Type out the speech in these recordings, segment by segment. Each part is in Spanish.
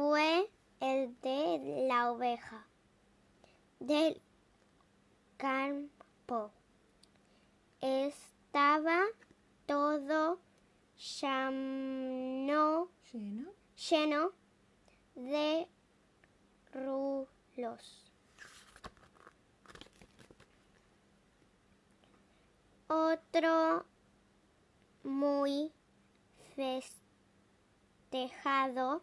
fue el de la oveja del campo. Estaba todo llano- Lleno. lleno de rulos. Otro muy festejado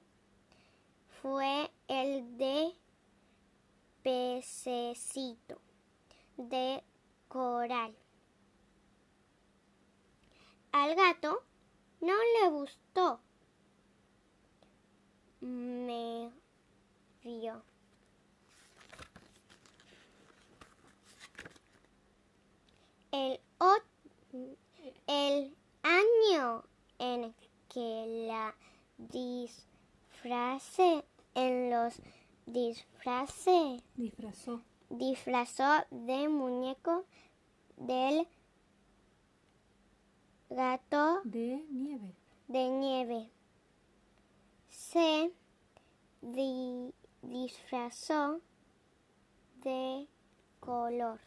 fue el de pececito de coral. Al gato no le gustó. Me vio. El, el año en que la disfrace en los disfraces Disfrazó. disfrazó de muñeco del gato De nieve. de nieve. Se di- disfrazó de color.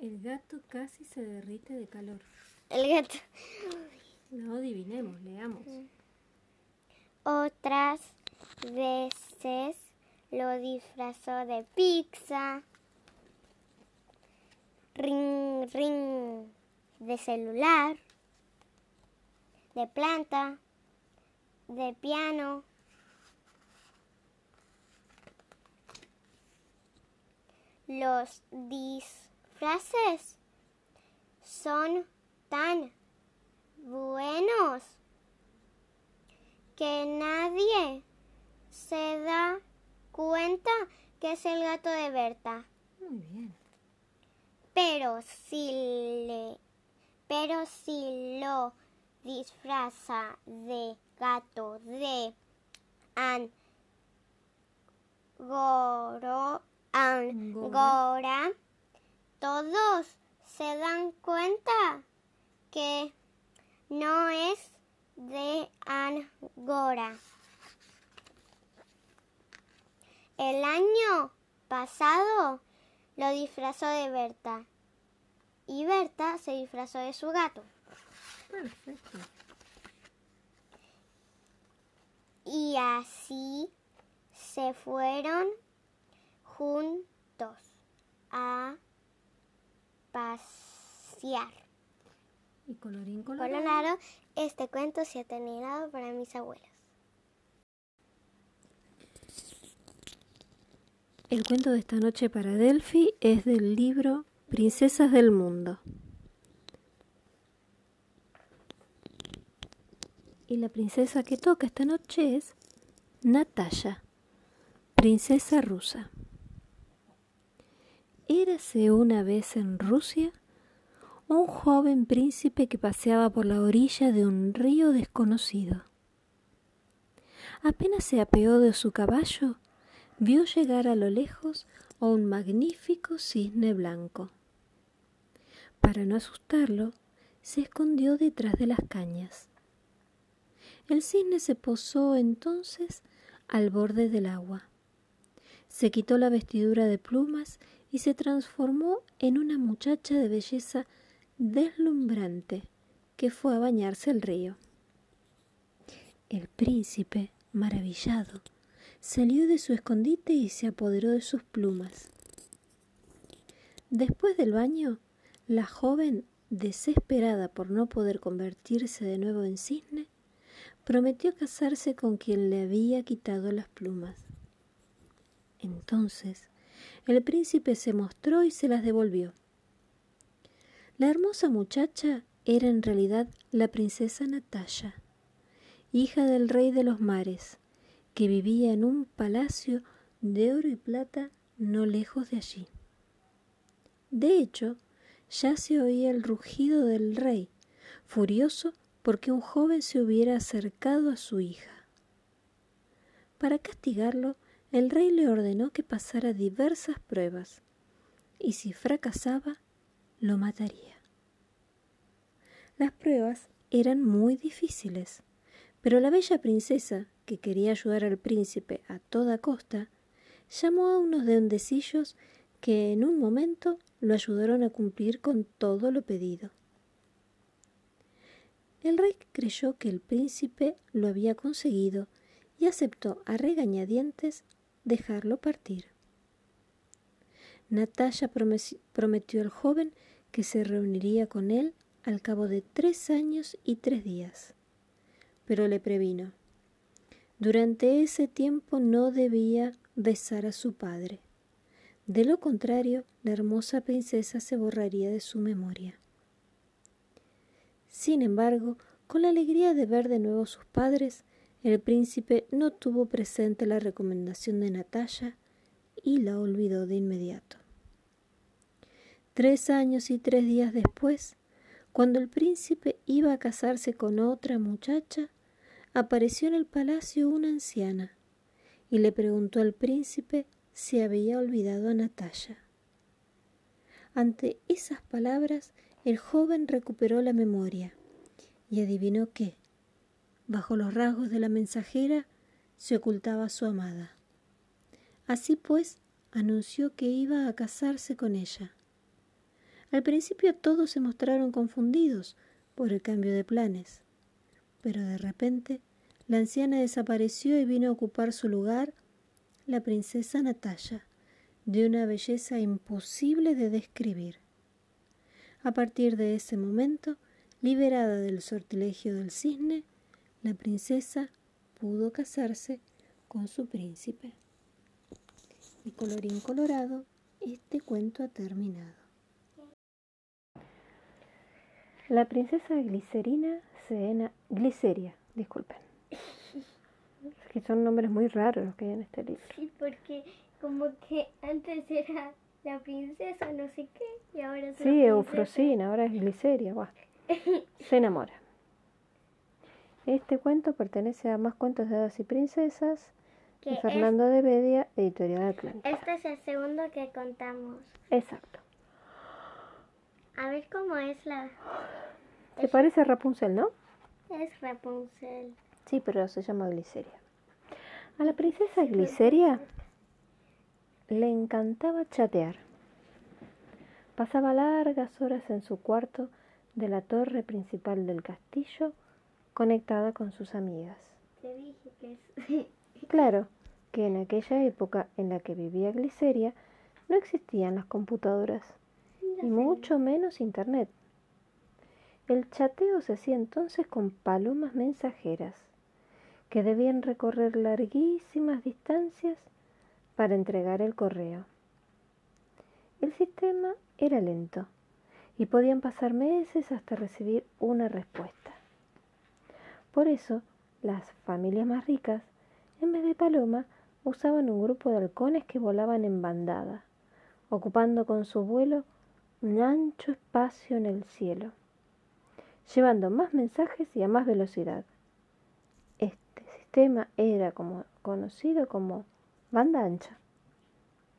El gato casi se derrite de calor. El gato. No adivinemos, leamos. Otras veces lo disfrazó de pizza, ring ring de celular, de planta, de piano. Los disfraces son tan buenos que nadie se da cuenta que es el gato de Berta. Muy bien. Pero si le pero si lo disfraza de gato de Angoro, Angora, todos se dan cuenta que no es de Angora. El año pasado lo disfrazó de Berta y Berta se disfrazó de su gato. Perfecto. Y así se fueron juntos a pasear. Y colorín colorado. Colorado, este cuento se ha terminado para mis abuelos. El cuento de esta noche para Delphi es del libro Princesas del Mundo. Y la princesa que toca esta noche es Natalia, princesa rusa. Érase una vez en Rusia un joven príncipe que paseaba por la orilla de un río desconocido. Apenas se apeó de su caballo, vio llegar a lo lejos a un magnífico cisne blanco. Para no asustarlo, se escondió detrás de las cañas. El cisne se posó entonces al borde del agua. Se quitó la vestidura de plumas y se transformó en una muchacha de belleza deslumbrante que fue a bañarse al río. El príncipe, maravillado, salió de su escondite y se apoderó de sus plumas. Después del baño, la joven, desesperada por no poder convertirse de nuevo en cisne, prometió casarse con quien le había quitado las plumas. Entonces, el príncipe se mostró y se las devolvió. La hermosa muchacha era en realidad la princesa Natalia, hija del rey de los mares, que vivía en un palacio de oro y plata no lejos de allí. De hecho, ya se oía el rugido del rey, furioso porque un joven se hubiera acercado a su hija. Para castigarlo, el rey le ordenó que pasara diversas pruebas, y si fracasaba, lo mataría. Las pruebas eran muy difíciles, Pero la bella princesa, que quería ayudar al príncipe a toda costa, llamó a unos duendecillos que en un momento lo ayudaron a cumplir con todo lo pedido. El rey creyó que el príncipe lo había conseguido y aceptó a regañadientes dejarlo partir. Natalia prometió al joven que se reuniría con él al cabo de tres años y tres días, pero le previno. Durante ese tiempo no debía besar a su padre. De lo contrario, la hermosa princesa se borraría de su memoria. Sin embargo, con la alegría de ver de nuevo a sus padres, el príncipe no tuvo presente la recomendación de Natalia y la olvidó de inmediato. Tres años y tres días después, cuando el príncipe iba a casarse con otra muchacha, apareció en el palacio una anciana y le preguntó al príncipe si había olvidado a Natalia. Ante esas palabras, el joven recuperó la memoria y adivinó que, bajo los rasgos de la mensajera, se ocultaba su amada. Así pues, anunció que iba a casarse con ella. Al principio todos se mostraron confundidos por el cambio de planes, pero de repente la anciana desapareció y vino a ocupar su lugar la princesa Natalia, de una belleza imposible de describir. A partir de ese momento, liberada del sortilegio del cisne, la princesa pudo casarse con su príncipe. Y colorín colorado, este cuento ha terminado. La princesa Glicerina se Gliceria, disculpen. Es que son nombres muy raros los que hay en este libro. Sí, porque como que antes era la princesa no sé qué y ahora es Sí, Eufrosina, ahora es Gliceria. Se enamora. Este cuento pertenece a Más cuentos de hadas y princesas de Fernando de Bedia, editorial Atlántica. Este es el segundo que contamos. Exacto. A ver cómo es la... ¿Te parece Rapunzel, no? Es Rapunzel. Sí, pero se llama Gliceria. A la princesa Gliceria le encantaba chatear. Pasaba largas horas en su cuarto de la torre principal del castillo, conectada con sus amigas. Te dije que es... claro, que en aquella época en la que vivía Gliceria no existían las computadoras y mucho menos Internet. El chateo se hacía entonces con palomas mensajeras, que debían recorrer larguísimas distancias para entregar el correo. El sistema era lento y podían pasar meses hasta recibir una respuesta. Por eso, las familias más ricas, en vez de paloma, usaban un grupo de halcones que volaban en bandada, ocupando con su vuelo un ancho espacio en el cielo, llevando más mensajes y a más velocidad. Este sistema era como, conocido como banda ancha,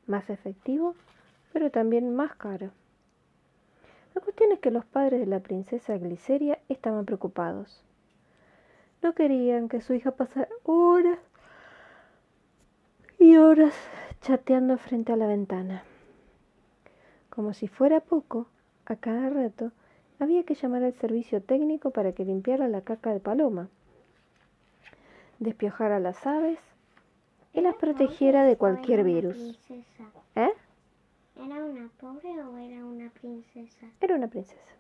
más efectivo, pero también más caro. La cuestión es que los padres de la princesa Gliceria estaban preocupados. No querían que su hija pasara horas y horas chateando frente a la ventana. Como si fuera poco, a cada rato había que llamar al servicio técnico para que limpiara la caca de paloma, despiojara las aves y las protegiera de cualquier virus. ¿Eh? ¿Era una pobre o era una princesa? Era una princesa.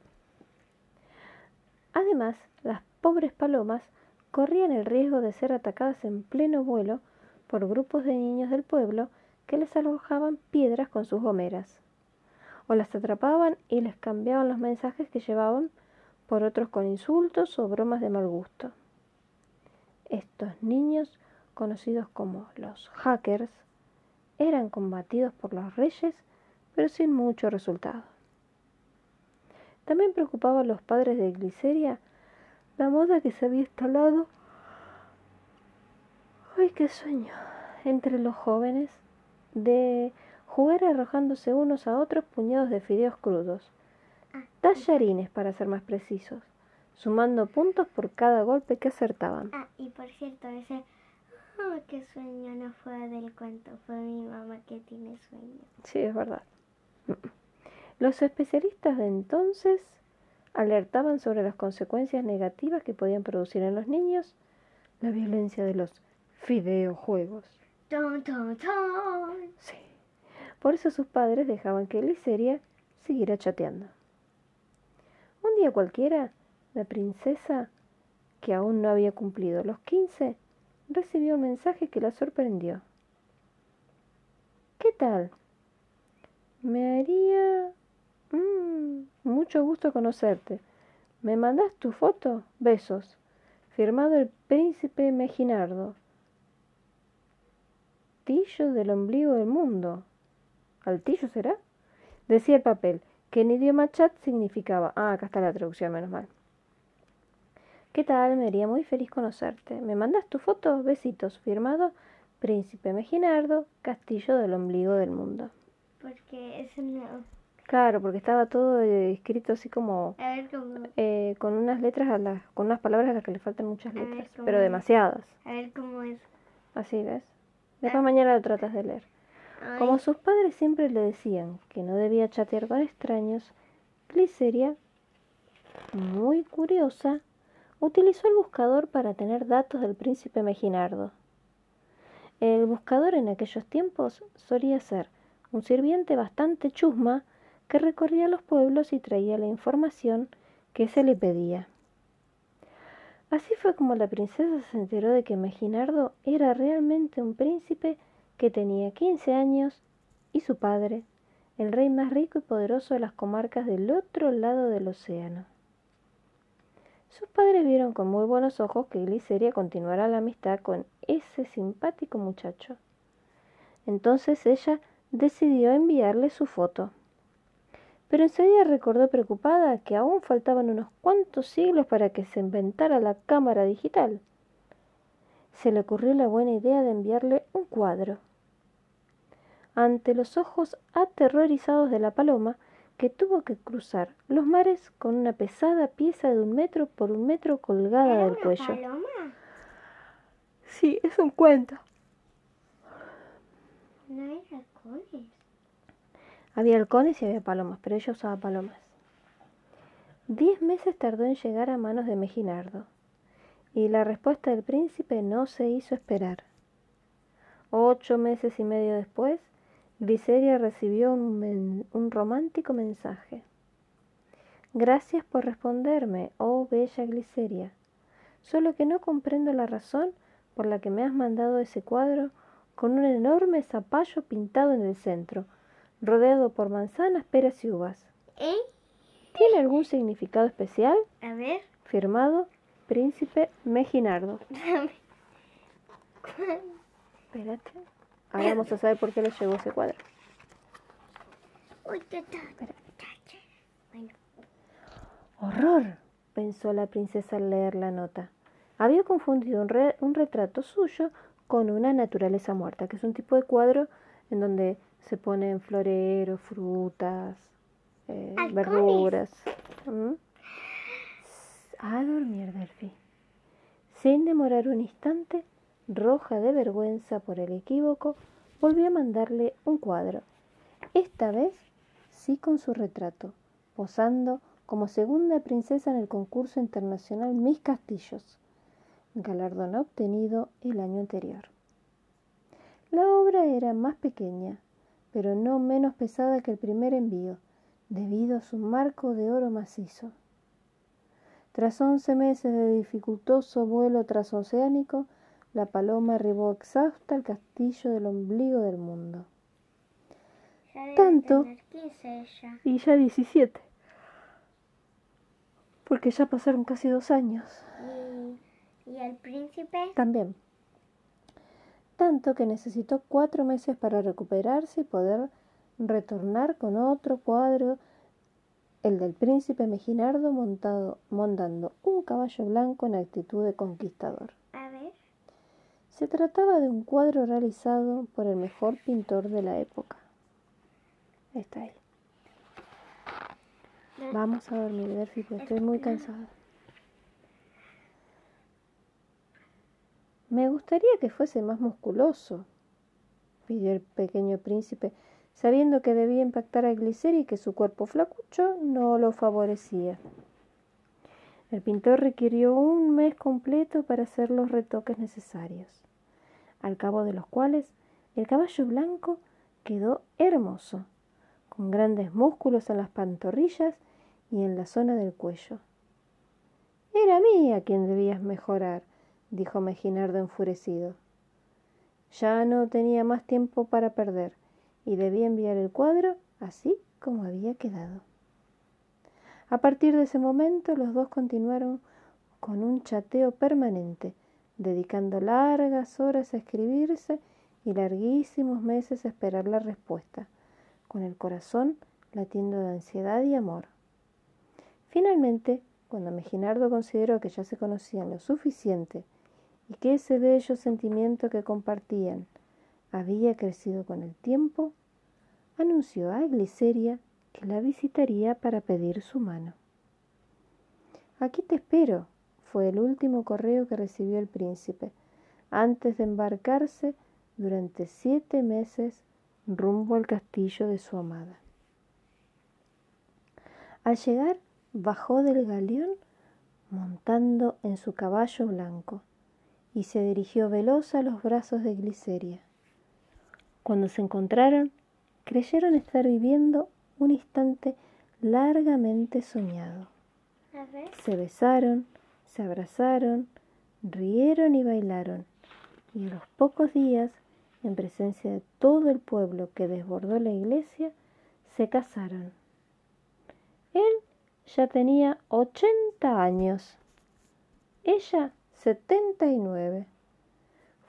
Además, las pobres palomas corrían el riesgo de ser atacadas en pleno vuelo por grupos de niños del pueblo que les arrojaban piedras con sus gomeras o las atrapaban y les cambiaban los mensajes que llevaban por otros con insultos o bromas de mal gusto. Estos niños, conocidos como los hackers, eran combatidos por los reyes, pero sin mucho resultado. También preocupaba a los padres de Gliceria la moda que se había instalado. ¡Ay, qué sueño! entre los jóvenes de jugar arrojándose unos a otros puñados de fideos crudos, tallarines para ser más precisos, sumando puntos por cada golpe que acertaban. Ah, y por cierto, ese oh, qué sueño no fue del cuento, fue mi mamá que tiene sueño. Sí, es verdad. Los especialistas de entonces alertaban sobre las consecuencias negativas que podían producir en los niños la violencia de los videojuegos. Ton, ton, ton. Sí. Por eso sus padres dejaban que Liseria siguiera chateando. Un día cualquiera, la princesa, que aún no había cumplido los quince, recibió un mensaje que la sorprendió. ¿Qué tal? Me haría mm, mucho gusto conocerte. ¿Me mandas tu foto? Besos. Firmado el príncipe Meginardo. Tillo del ombligo del mundo. ¿Altillo será? Decía el papel, que en idioma chat significaba. Ah, acá está la traducción, menos mal. ¿Qué tal? Me haría muy feliz conocerte. ¿Me mandas tu foto? Besitos. Firmado Príncipe Meginardo, Castillo del Ombligo del Mundo. Porque es una... Claro, porque estaba todo eh, escrito así como A ver cómo... eh, con unas letras a las, con unas palabras a las que le faltan muchas letras, ¿cómo pero demasiadas. A ver cómo es. Así ves. Después mañana lo tratas de leer. Como sus padres siempre le decían que no debía chatear con extraños, Gliceria, muy curiosa, utilizó el buscador para tener datos del príncipe Meginardo. El buscador en aquellos tiempos solía ser un sirviente bastante chusma que recorría los pueblos y traía la información que se le pedía. Así fue como la princesa se enteró de que Meginardo era realmente un príncipe que tenía 15 años y su padre, el rey más rico y poderoso de las comarcas del otro lado del océano. Sus padres vieron con muy buenos ojos que Gliceria continuara la amistad con ese simpático muchacho. Entonces ella decidió enviarle su foto. Pero enseguida recordó preocupada que aún faltaban unos cuantos siglos para que se inventara la cámara digital. Se le ocurrió la buena idea de enviarle un cuadro. Ante los ojos aterrorizados de la paloma, que tuvo que cruzar los mares con una pesada pieza de un metro por un metro colgada ¿Era del una cuello. paloma? Sí, es un cuento. No hay halcones. Había halcones y había palomas, pero ella usaba palomas. Diez meses tardó en llegar a manos de Meginardo, y la respuesta del príncipe no se hizo esperar. Ocho meses y medio después, Gliceria recibió un, men- un romántico mensaje. Gracias por responderme, oh bella Gliceria. Solo que no comprendo la razón por la que me has mandado ese cuadro con un enorme zapallo pintado en el centro, rodeado por manzanas, peras y uvas. ¿Eh? ¿Tiene algún significado especial? A ver. Firmado Príncipe Meginardo. Espérate. Ahora vamos a saber por qué le llegó ese cuadro. ¡Horror! pensó la princesa al leer la nota. Había confundido un, re- un retrato suyo con una naturaleza muerta, que es un tipo de cuadro en donde se ponen floreros, frutas, eh, verduras. ¿Mm? A dormir, Delphi. Sin demorar un instante, roja de vergüenza por el equívoco, volvió a mandarle un cuadro. Esta vez sí con su retrato, posando como segunda princesa en el concurso internacional Miss Castillos, galardón obtenido el año anterior. La obra era más pequeña, pero no menos pesada que el primer envío, debido a su marco de oro macizo. Tras once meses de dificultoso vuelo transoceánico, la paloma arribó exhausta al castillo del ombligo del mundo. ya debe Tanto. tener 15 ella. Y ya 17. Porque ya pasaron casi dos años. ¿Y, y el príncipe? También. Tanto que necesitó cuatro meses para recuperarse y poder retornar con otro cuadro, el del príncipe Meginardo montado, montando un caballo blanco en actitud de conquistador. Se trataba de un cuadro realizado por el mejor pintor de la época. Está él. Vamos a dormir, Delphi, estoy muy cansada. Me gustaría que fuese más musculoso, pidió el pequeño príncipe, sabiendo que debía impactar a Gliceri y que su cuerpo flacucho no lo favorecía. El pintor requirió un mes completo para hacer los retoques necesarios al cabo de los cuales el caballo blanco quedó hermoso, con grandes músculos en las pantorrillas y en la zona del cuello. Era a mí a quien debías mejorar, dijo Meginardo enfurecido. Ya no tenía más tiempo para perder y debía enviar el cuadro así como había quedado. A partir de ese momento los dos continuaron con un chateo permanente, dedicando largas horas a escribirse y larguísimos meses a esperar la respuesta, con el corazón latiendo de ansiedad y amor. Finalmente, cuando Meginardo consideró que ya se conocían lo suficiente y que ese bello sentimiento que compartían había crecido con el tiempo, anunció a Gliceria que la visitaría para pedir su mano. Aquí te espero, fue el último correo que recibió el príncipe, antes de embarcarse durante siete meses rumbo al castillo de su amada. Al llegar, bajó del galeón montando en su caballo blanco y se dirigió veloz a los brazos de Gliceria. Cuando se encontraron, creyeron estar viviendo un instante largamente soñado. Se besaron, se abrazaron, rieron y bailaron, y a los pocos días, en presencia de todo el pueblo que desbordó la iglesia, se casaron. Él ya tenía ochenta años, ella setenta y nueve.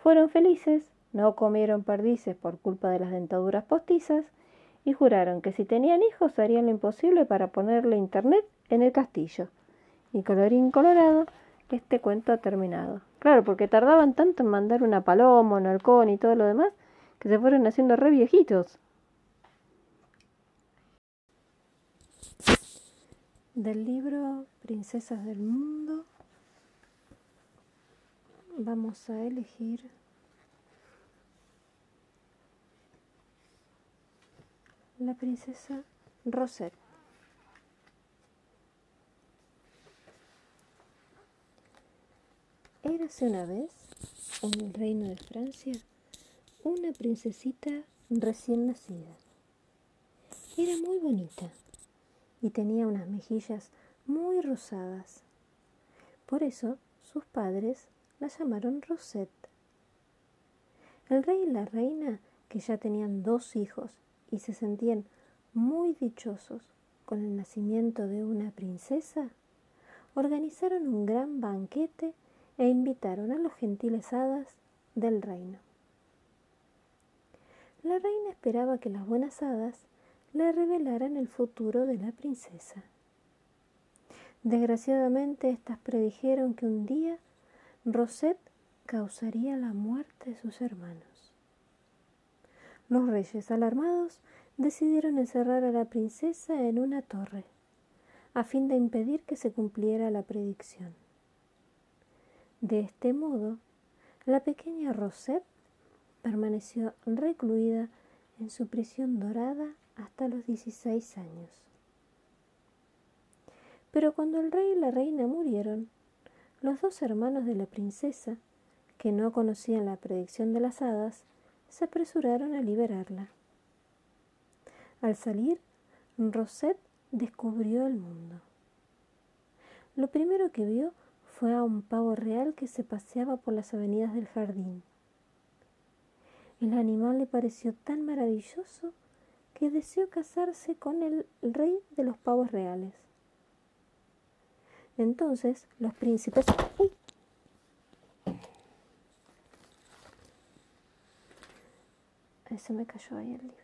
Fueron felices, no comieron perdices por culpa de las dentaduras postizas y juraron que si tenían hijos harían lo imposible para ponerle internet en el castillo. Y colorín colorado, este cuento ha terminado. Claro, porque tardaban tanto en mandar una paloma, un halcón y todo lo demás, que se fueron haciendo re viejitos. Del libro Princesas del Mundo vamos a elegir la princesa Rosette. Érase una vez, en el reino de Francia, una princesita recién nacida. Era muy bonita y tenía unas mejillas muy rosadas. Por eso sus padres la llamaron Rosette. El rey y la reina, que ya tenían dos hijos y se sentían muy dichosos con el nacimiento de una princesa, organizaron un gran banquete e invitaron a los gentiles hadas del reino. La reina esperaba que las buenas hadas le revelaran el futuro de la princesa. Desgraciadamente, éstas predijeron que un día Rosette causaría la muerte de sus hermanos. Los reyes, alarmados, decidieron encerrar a la princesa en una torre, a fin de impedir que se cumpliera la predicción. De este modo, la pequeña Rosette permaneció recluida en su prisión dorada hasta los 16 años. Pero cuando el rey y la reina murieron, los dos hermanos de la princesa, que no conocían la predicción de las hadas, se apresuraron a liberarla. Al salir, Rosette descubrió el mundo. Lo primero que vio fue a un pavo real que se paseaba por las avenidas del jardín. El animal le pareció tan maravilloso que deseó casarse con el rey de los pavos reales. Entonces los príncipes Se me cayó ahí el libro.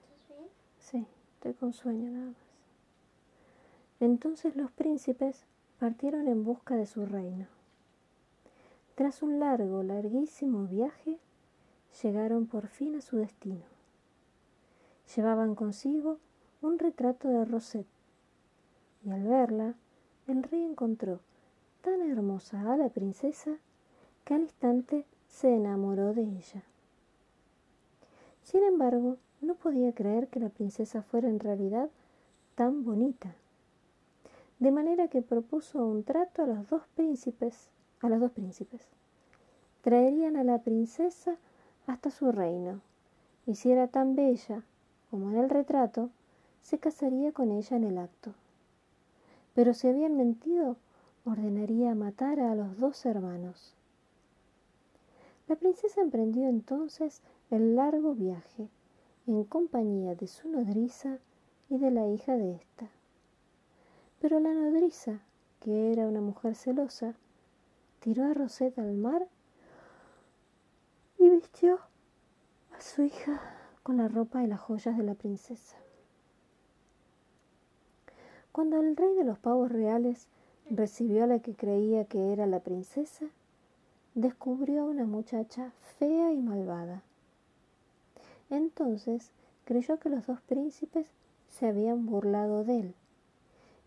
¿Estás bien? Sí, estoy con sueño nada más. Entonces los príncipes partieron en busca de su reino. Tras un largo, larguísimo viaje, llegaron por fin a su destino. Llevaban consigo un retrato de Rosette, y al verla, el rey encontró tan hermosa a la princesa que al instante se enamoró de ella. Sin embargo, no podía creer que la princesa fuera en realidad tan bonita. De manera que propuso un trato a los dos príncipes, a los dos príncipes. Traerían a la princesa hasta su reino, y si era tan bella como en el retrato, se casaría con ella en el acto. Pero si habían mentido, ordenaría matar a los dos hermanos. La princesa emprendió entonces el largo viaje en compañía de su nodriza y de la hija de ésta. Pero la nodriza, que era una mujer celosa, tiró a Rosette al mar y vistió a su hija con la ropa y las joyas de la princesa. Cuando el rey de los pavos reales recibió a la que creía que era la princesa, descubrió a una muchacha fea y malvada. Entonces creyó que los dos príncipes se habían burlado de él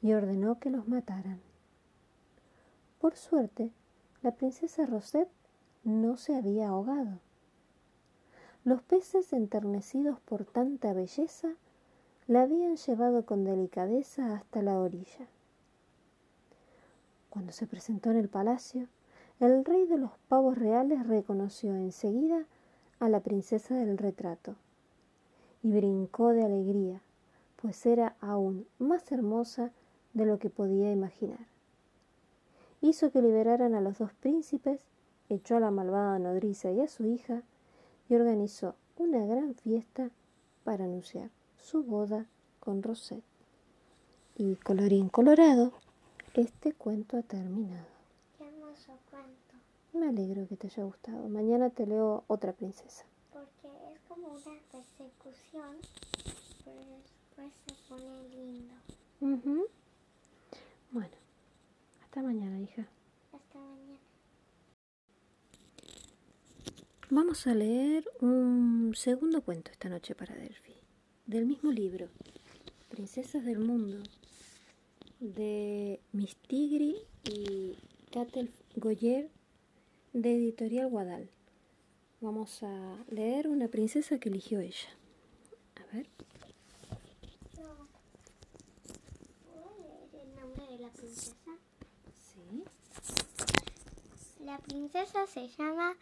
y ordenó que los mataran. Por suerte, la princesa Rosette no se había ahogado. Los peces, enternecidos por tanta belleza, la habían llevado con delicadeza hasta la orilla. Cuando se presentó en el palacio, el rey de los pavos reales reconoció enseguida a la princesa del retrato y brincó de alegría, pues era aún más hermosa de lo que podía imaginar. Hizo que liberaran a los dos príncipes, echó a la malvada nodriza y a su hija y organizó una gran fiesta para anunciar su boda con Rosette. Y colorín colorado, este cuento ha terminado. Qué hermoso cuento. Me alegro que te haya gustado. Mañana te leo otra princesa. Porque es como una persecución, pero después se pone lindo. Ujú. Bueno, hasta mañana, hija. Hasta mañana. Vamos a leer un segundo cuento esta noche para Delphi, del mismo libro, Princesas del Mundo, de Miss Tigri y Catel Goyer, de Editorial Guadal. Vamos a leer una princesa que eligió ella. A ver. No. ¿Puedo leer el nombre de la princesa? Sí. La princesa se llama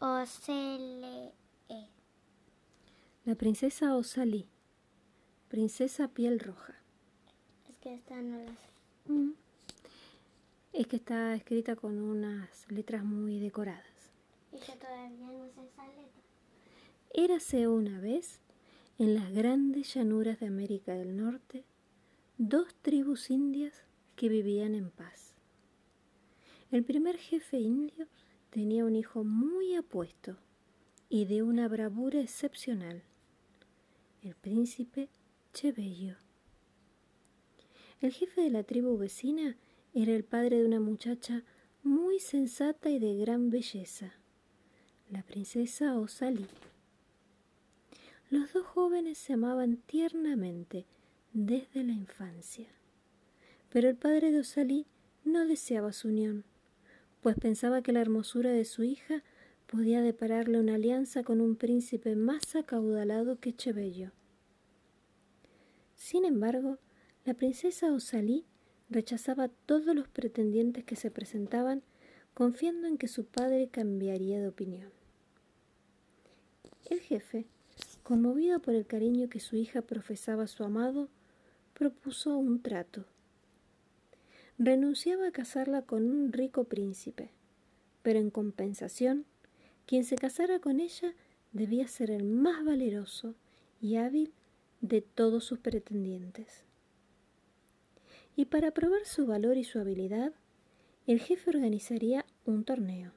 Ocele. La princesa Osalí, princesa piel roja. Es que esta no la sé. Mm. Es que está escrita con unas letras muy decoradas. Y yo todavía no sé esa letra. Érase una vez, en las grandes llanuras de América del Norte, dos tribus indias que vivían en paz. El primer jefe indio tenía un hijo muy apuesto y de una bravura excepcional, el príncipe Chebello. El jefe de la tribu vecina era el padre de una muchacha muy sensata y de gran belleza, la princesa Osalí. Los dos jóvenes se amaban tiernamente desde la infancia, pero el padre de Osalí no deseaba su unión, pues pensaba que la hermosura de su hija podía depararle una alianza con un príncipe más acaudalado que Chebello. Sin embargo, la princesa Osalí rechazaba todos los pretendientes que se presentaban, confiando en que su padre cambiaría de opinión. El jefe, conmovido por el cariño que su hija profesaba a su amado, propuso un trato. Renunciaba a casarla con un rico príncipe, pero en compensación, quien se casara con ella debía ser el más valeroso y hábil de todos sus pretendientes. Y para probar su valor y su habilidad, el jefe organizaría un torneo.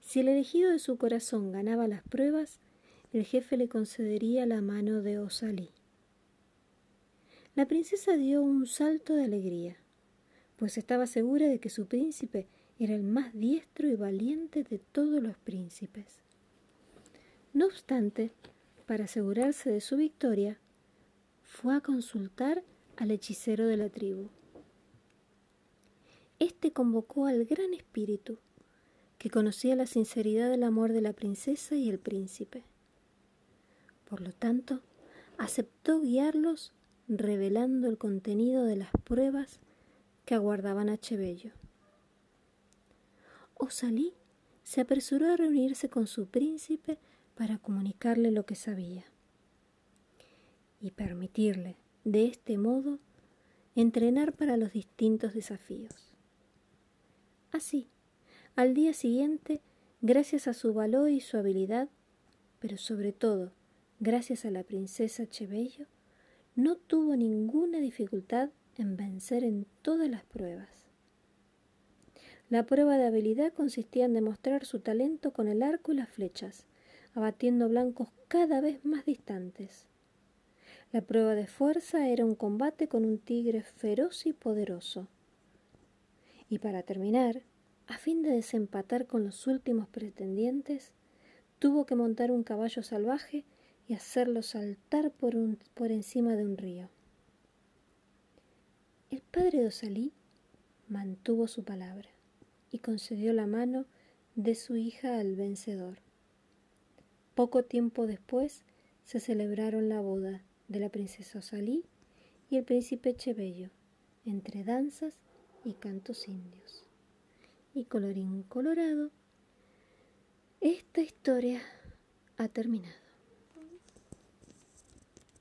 Si el elegido de su corazón ganaba las pruebas, el jefe le concedería la mano de Osalí. La princesa dio un salto de alegría, pues estaba segura de que su príncipe era el más diestro y valiente de todos los príncipes. No obstante, para asegurarse de su victoria, fue a consultar al hechicero de la tribu. Este convocó al gran espíritu, que conocía la sinceridad del amor de la princesa y el príncipe. Por lo tanto, aceptó guiarlos revelando el contenido de las pruebas que aguardaban a Chebello. Osalí se apresuró a reunirse con su príncipe para comunicarle lo que sabía y permitirle, de este modo, entrenar para los distintos desafíos. Así, al día siguiente, gracias a su valor y su habilidad, pero sobre todo gracias a la princesa Chebello, no tuvo ninguna dificultad en vencer en todas las pruebas. La prueba de habilidad consistía en demostrar su talento con el arco y las flechas, abatiendo blancos cada vez más distantes. La prueba de fuerza era un combate con un tigre feroz y poderoso. Y para terminar, a fin de desempatar con los últimos pretendientes, tuvo que montar un caballo salvaje y hacerlo saltar por, por encima de un río. El padre de Osalí mantuvo su palabra y concedió la mano de su hija al vencedor. Poco tiempo después se celebraron la boda de la princesa Osalí y el príncipe Chebello, entre danzas y cantos indios. Y colorín colorado, esta historia ha terminado.